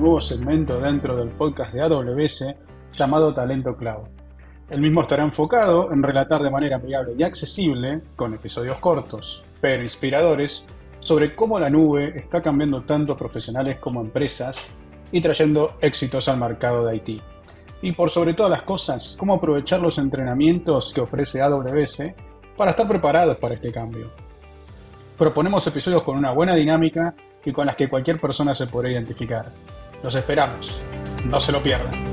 nuevo segmento dentro del podcast de AWS llamado Talento Cloud. El mismo estará enfocado en relatar de manera amigable y accesible, con episodios cortos, pero inspiradores, sobre cómo la nube está cambiando tanto profesionales como empresas y trayendo éxitos al mercado de IT. Y por sobre todas las cosas, cómo aprovechar los entrenamientos que ofrece AWS para estar preparados para este cambio. Proponemos episodios con una buena dinámica y con las que cualquier persona se podrá identificar. Los esperamos. No se lo pierdan.